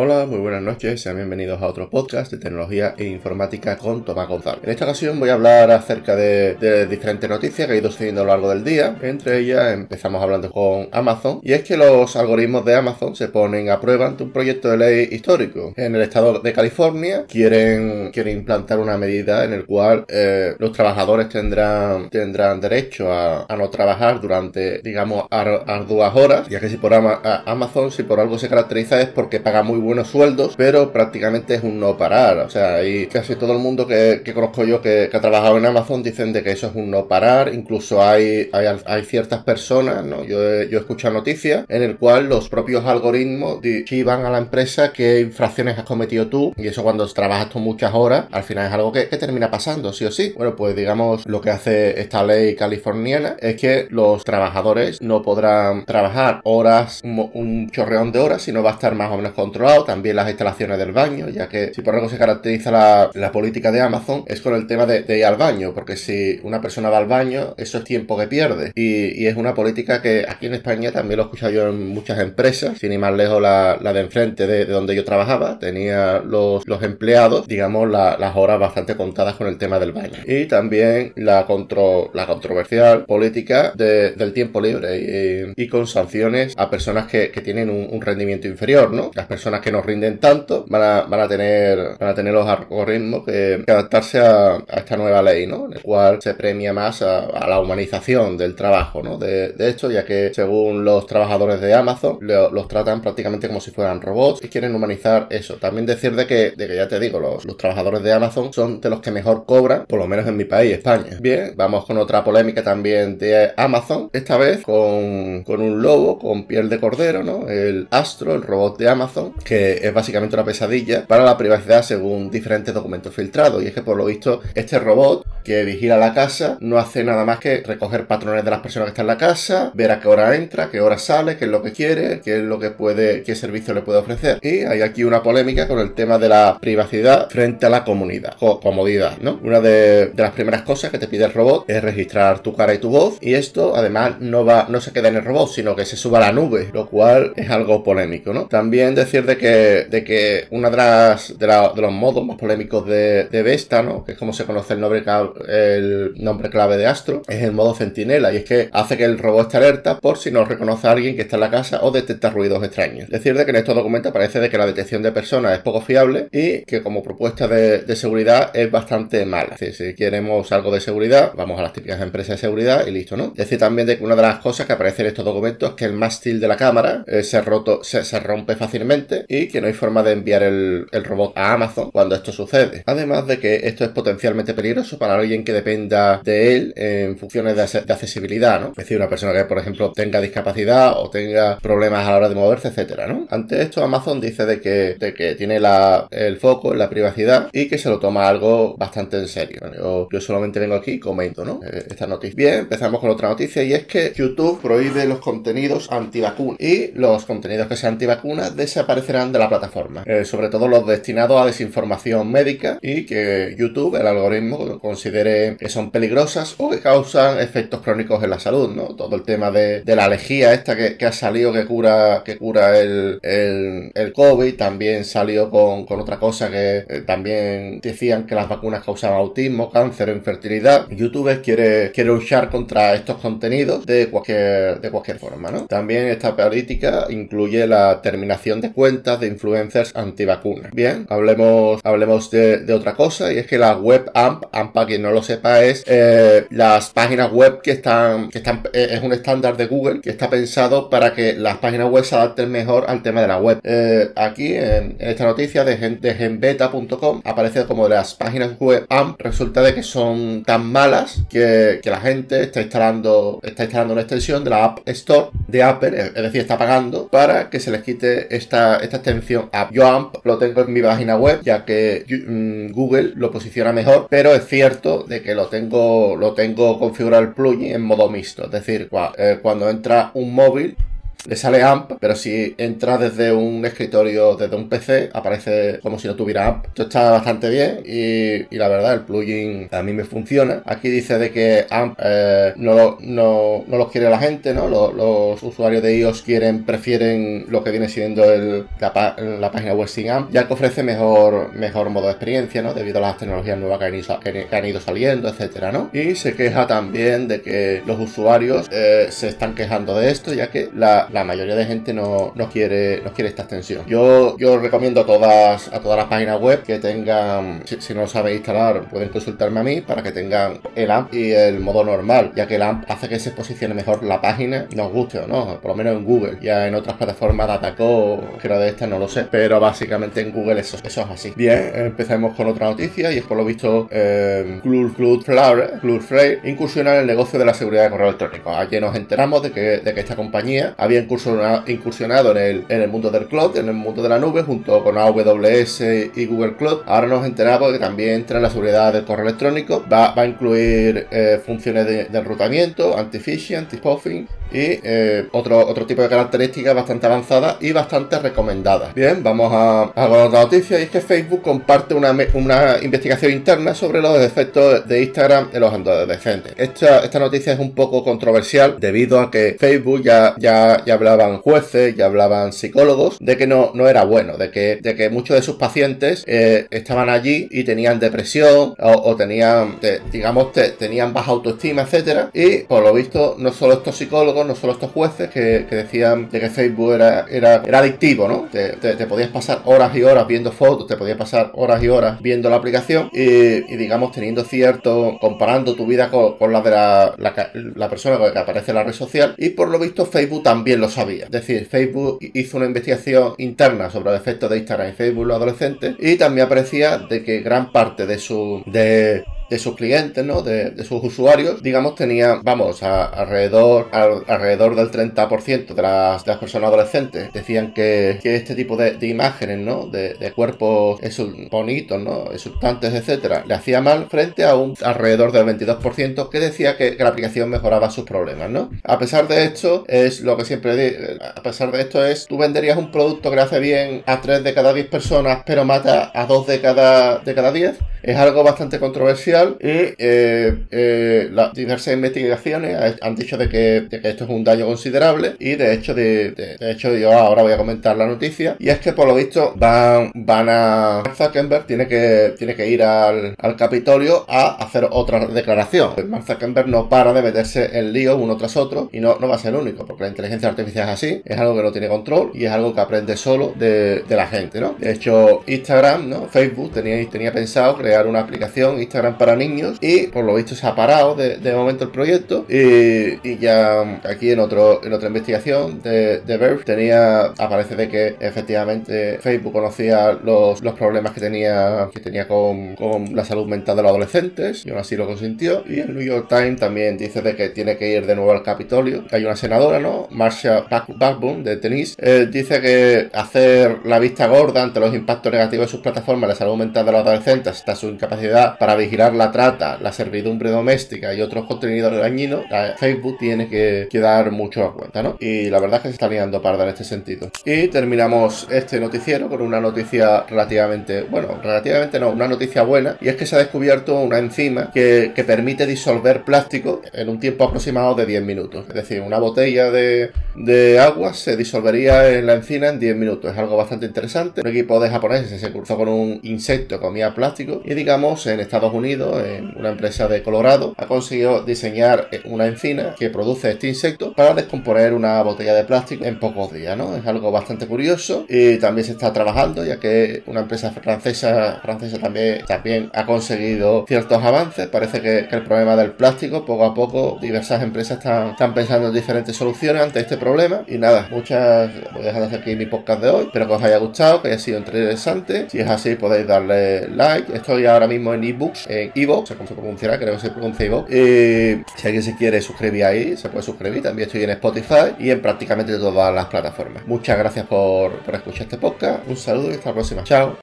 Hola, muy buenas noches, sean bienvenidos a otro podcast de tecnología e informática con Tomás González. En esta ocasión voy a hablar acerca de, diferentes noticias que he ido sucediendo a lo largo del día. Entre ellas empezamos hablando con Amazon y es que los algoritmos de Amazon se ponen a prueba ante un proyecto de ley histórico. En el estado de California quieren, quieren implantar una medida en el cual eh, los trabajadores tendrán, tendrán derecho a, no trabajar durante, digamos, arduas horas, ya que si por Amazon, si por algo se caracteriza es porque paga muy buenos sueldos, pero prácticamente es un no parar. O sea, y casi todo el mundo que, conozco yo que, ha trabajado en Amazon dicen de que eso es un no parar. Incluso hay, hay, ciertas personas, ¿no? Yo he, yo he escuchado noticias en el cual los propios algoritmos van a la empresa qué infracciones has cometido tú. Y eso cuando trabajas tú muchas horas, al final es algo que, termina pasando, sí o sí. Bueno, pues digamos lo que hace esta ley californiana es que los trabajadores no podrán trabajar horas, un chorreón de horas, sino va a estar más o menos controlado también las instalaciones del baño, ya que si por algo se caracteriza la, política de Amazon es con el tema de, ir al baño, porque si una persona va al baño, eso es tiempo que pierde. Y, es una política que aquí en España también lo he escuchado yo en muchas empresas, sin ir más lejos la, de enfrente de, donde yo trabajaba, tenía los, empleados, digamos, las horas bastante contadas con el tema del baño. Y también la, contro, la controversial política del tiempo libre y, con sanciones a personas que, tienen un, un rendimiento inferior, ¿no? Las personas que nos rinden tanto van a, van a tener van a tener los algoritmos que, adaptarse a, esta nueva ley, ¿no? En el cual se premia más a, la humanización del trabajo, ¿no? De, de, esto, ya que según los trabajadores de Amazon los tratan prácticamente como si fueran robots y quieren humanizar eso. También decir de que, de que ya te digo, los, los trabajadores de Amazon son de los que mejor cobran, por lo menos en mi país, España. Bien, vamos con otra polémica también de Amazon, esta vez con, con un lobo con piel de cordero, ¿no? El Astro, el robot de Amazon, que es básicamente una pesadilla para la privacidad según diferentes documentos filtrados. Y es que por lo visto este robot que vigila la casa no hace nada más que recoger patrones de las personas que están en la casa, ver a qué hora entra, qué hora sale, qué es lo que quiere, qué es lo que puede, qué servicio le puede ofrecer. Y hay aquí una polémica con el tema de la privacidad frente a la comunidad, o comodidad, ¿no? Una de, las primeras cosas que te pide el robot es registrar tu cara y tu voz y esto además no va, no se queda en el robot, sino que se suba a la nube, lo cual es algo polémico, ¿no? También decir de que de que una de las de, los modos más polémicos de, de, Vesta, ¿no? Que es como se conoce el nombre, el nombre clave de Astro, es el modo centinela. Y es que hace que el robot esté alerta por si no reconoce a alguien que está en la casa o detecta ruidos extraños. Es decir, de que en estos documentos parece de que la detección de personas es poco fiable y que como propuesta de, de seguridad es bastante mala. si queremos algo de seguridad, vamos a las típicas empresas de seguridad y listo, ¿no? Es decir, también de que una de las cosas que aparece en estos documentos es que el mástil de la cámara eh, se, roto, se, se rompe fácilmente y que no hay forma de enviar el, robot a Amazon cuando esto sucede. Además de que esto es potencialmente peligroso para alguien que dependa de él en funciones de, accesibilidad, ¿no? Es decir, una persona que, por ejemplo, tenga discapacidad o tenga problemas a la hora de moverse, etcétera, ¿no? Ante esto, Amazon dice de que, tiene el foco en la privacidad y que se lo toma algo bastante en serio. Yo, solamente vengo aquí y comento, ¿no? Eh, esta noticia. Bien, empezamos con otra noticia y es que YouTube prohíbe los contenidos antivacunas y los contenidos que sean antivacunas desaparecerán de la plataforma, eh, sobre todo los destinados a desinformación médica y que YouTube, el algoritmo, que son peligrosas o que causan efectos crónicos en la salud, ¿no? Todo el tema de, la alejía esta que, ha salido que cura, que cura el, el, COVID, también salió con, otra cosa que eh, también decían que las vacunas causaban autismo, cáncer infertilidad. YouTube quiere, quiere luchar contra estos contenidos de cualquier, de cualquier forma, ¿no? También esta política incluye la terminación de cuentas de influencers antivacunas. Bien, hablemos, hablemos de, otra cosa y es que la web AMP, AMP para no lo sepa, es eh, las páginas web que están, que están, eh, es un estándar de Google que está pensado para que las páginas web se adapten mejor al tema de la web. Eh, aquí en, esta noticia de, de genbeta.com aparece como las páginas web AMP resulta de que son tan malas que, que la gente está instalando, está instalando una extensión de la App Store de Apple, es decir, está pagando para que se les quite esta, esta extensión App. Yo AMP lo tengo en mi página web, ya que mm, Google lo posiciona mejor, pero es cierto de que lo tengo, lo tengo configurado el plugin en modo mixto, es decir, eh, cuando entra un móvil le sale AMP, pero si entra desde un escritorio, desde un PC, aparece como si no tuviera AMP. Esto está bastante bien y, la verdad el plugin a mí me funciona. Aquí dice de que AMP eh, no, no, no, los quiere la gente, ¿no? Los, usuarios de iOS quieren, prefieren lo que viene siendo el, la, página web sin AMP, ya que ofrece mejor, mejor modo de experiencia, ¿no? Debido a las tecnologías nuevas que han ido, que han ido saliendo, etcétera, ¿no? Y se queja también de que los usuarios eh, se están quejando de esto, ya que la, la mayoría de gente no, no, quiere, no quiere esta extensión. Yo, yo recomiendo a todas, a todas las páginas web que tengan, si, no lo sabéis instalar, pueden consultarme a mí para que tengan el AMP y el modo normal, ya que el AMP hace que se posicione mejor la página, nos guste o no, por lo menos en Google. Ya en otras plataformas, Dataco, que era de esta, no lo sé, pero básicamente en Google eso, eso es así. Bien, empecemos con otra noticia y es por lo visto eh, Frey incursiona en el negocio de la seguridad de correo electrónico. Ayer nos enteramos de que, de que esta compañía había incursionado, en, el, en el mundo del cloud, en el mundo de la nube, junto con AWS y Google Cloud. Ahora nos enteramos que también entra en la seguridad del correo electrónico. Va, va a incluir eh, funciones de, de enrutamiento, anti-phishing, anti-spoofing y eh, otro, otro tipo de características bastante avanzadas y bastante recomendadas. Bien, vamos a, a otra noticia y es que Facebook comparte una, una investigación interna sobre los defectos de Instagram en los adolescentes. Esta, esta noticia es un poco controversial debido a que Facebook ya, ya, ya hablaban jueces, ya hablaban psicólogos de que no, no era bueno, de que, de que muchos de sus pacientes eh, estaban allí y tenían depresión o, tenían, digamos, tenían baja autoestima, etcétera. Y por lo visto, no solo estos psicólogos, no solo estos jueces que, decían de que Facebook era, era, era adictivo, ¿no? Te, podías pasar horas y horas viendo fotos, te podías pasar horas y horas viendo la aplicación y, digamos, teniendo cierto, comparando tu vida con, la de la, la, persona que aparece en la red social y por lo visto Facebook también lo sabía. Es decir, Facebook hizo una investigación interna sobre los efectos de Instagram y Facebook los adolescentes y también aparecía de que gran parte de su de de sus clientes, ¿no? De, sus usuarios, digamos, tenía, vamos, alrededor, alrededor del 30% de las, de las personas adolescentes decían que, este tipo de, imágenes, ¿no? De, cuerpos bonitos, ¿no? Exultantes, etcétera, le hacía mal frente a un alrededor del 22% que decía que, la aplicación mejoraba sus problemas, ¿no? A pesar de esto, es lo que siempre digo, a pesar de esto es, tú venderías un producto que le hace bien a 3 de cada 10 personas, pero mata a 2 de cada, de cada 10. Es algo bastante controversial y eh, eh, las diversas investigaciones han dicho de que, esto es un daño considerable y de hecho de, hecho yo ahora voy a comentar la noticia y es que por lo visto van, van a Zuckerberg tiene que, tiene que ir al, Capitolio a hacer otra declaración. Mark Zuckerberg no para de meterse en lío uno tras otro y no, no va a ser el único porque la inteligencia artificial es así, es algo que no tiene control y es algo que aprende solo de, la gente, ¿no? De hecho Instagram, ¿no? Facebook tenía, tenía pensado crear una aplicación Instagram para niños y por lo visto se ha parado de, momento el proyecto y, ya aquí en otro en otra investigación de, de Verve tenía aparece de que efectivamente Facebook conocía los, los problemas que tenía que tenía con, con, la salud mental de los adolescentes y aún así lo consintió y el New York Times también dice de que tiene que ir de nuevo al Capitolio. Hay una senadora no Marsha Backbone de Tennis eh, dice que hacer la vista gorda ante los impactos negativos de sus plataformas la salud mental de los adolescentes está su incapacidad para vigilar la trata, la servidumbre doméstica y otros contenidos dañinos, Facebook tiene que, dar mucho a cuenta, ¿no? Y la verdad es que se está liando parda en este sentido. Y terminamos este noticiero con una noticia relativamente, bueno, relativamente no, una noticia buena, y es que se ha descubierto una enzima que, permite disolver plástico en un tiempo aproximado de 10 minutos. Es decir, una botella de, de agua se disolvería en la encina en 10 minutos. Es algo bastante interesante. Un equipo de japoneses se cruzó con un insecto que comía plástico y digamos en Estados Unidos, en una empresa de Colorado, ha conseguido diseñar una encina que produce este insecto para descomponer una botella de plástico en pocos días, ¿no? Es algo bastante curioso y también se está trabajando ya que una empresa francesa, francesa también, también ha conseguido ciertos avances. Parece que, el problema del plástico, poco a poco, diversas empresas están, están pensando en diferentes soluciones ante este problema. Y nada, muchas, voy a dejar aquí mi podcast de hoy. Espero que os haya gustado, que haya sido interesante. Si es así, podéis darle like. Estoy ahora mismo en ebooks, en ebooks, cómo se pronunciará, creo que se pronuncia ebooks. Y si alguien se quiere suscribir ahí, se puede suscribir. También estoy en Spotify y en prácticamente todas las plataformas. Muchas gracias por, por escuchar este podcast. Un saludo y hasta la próxima. Chao.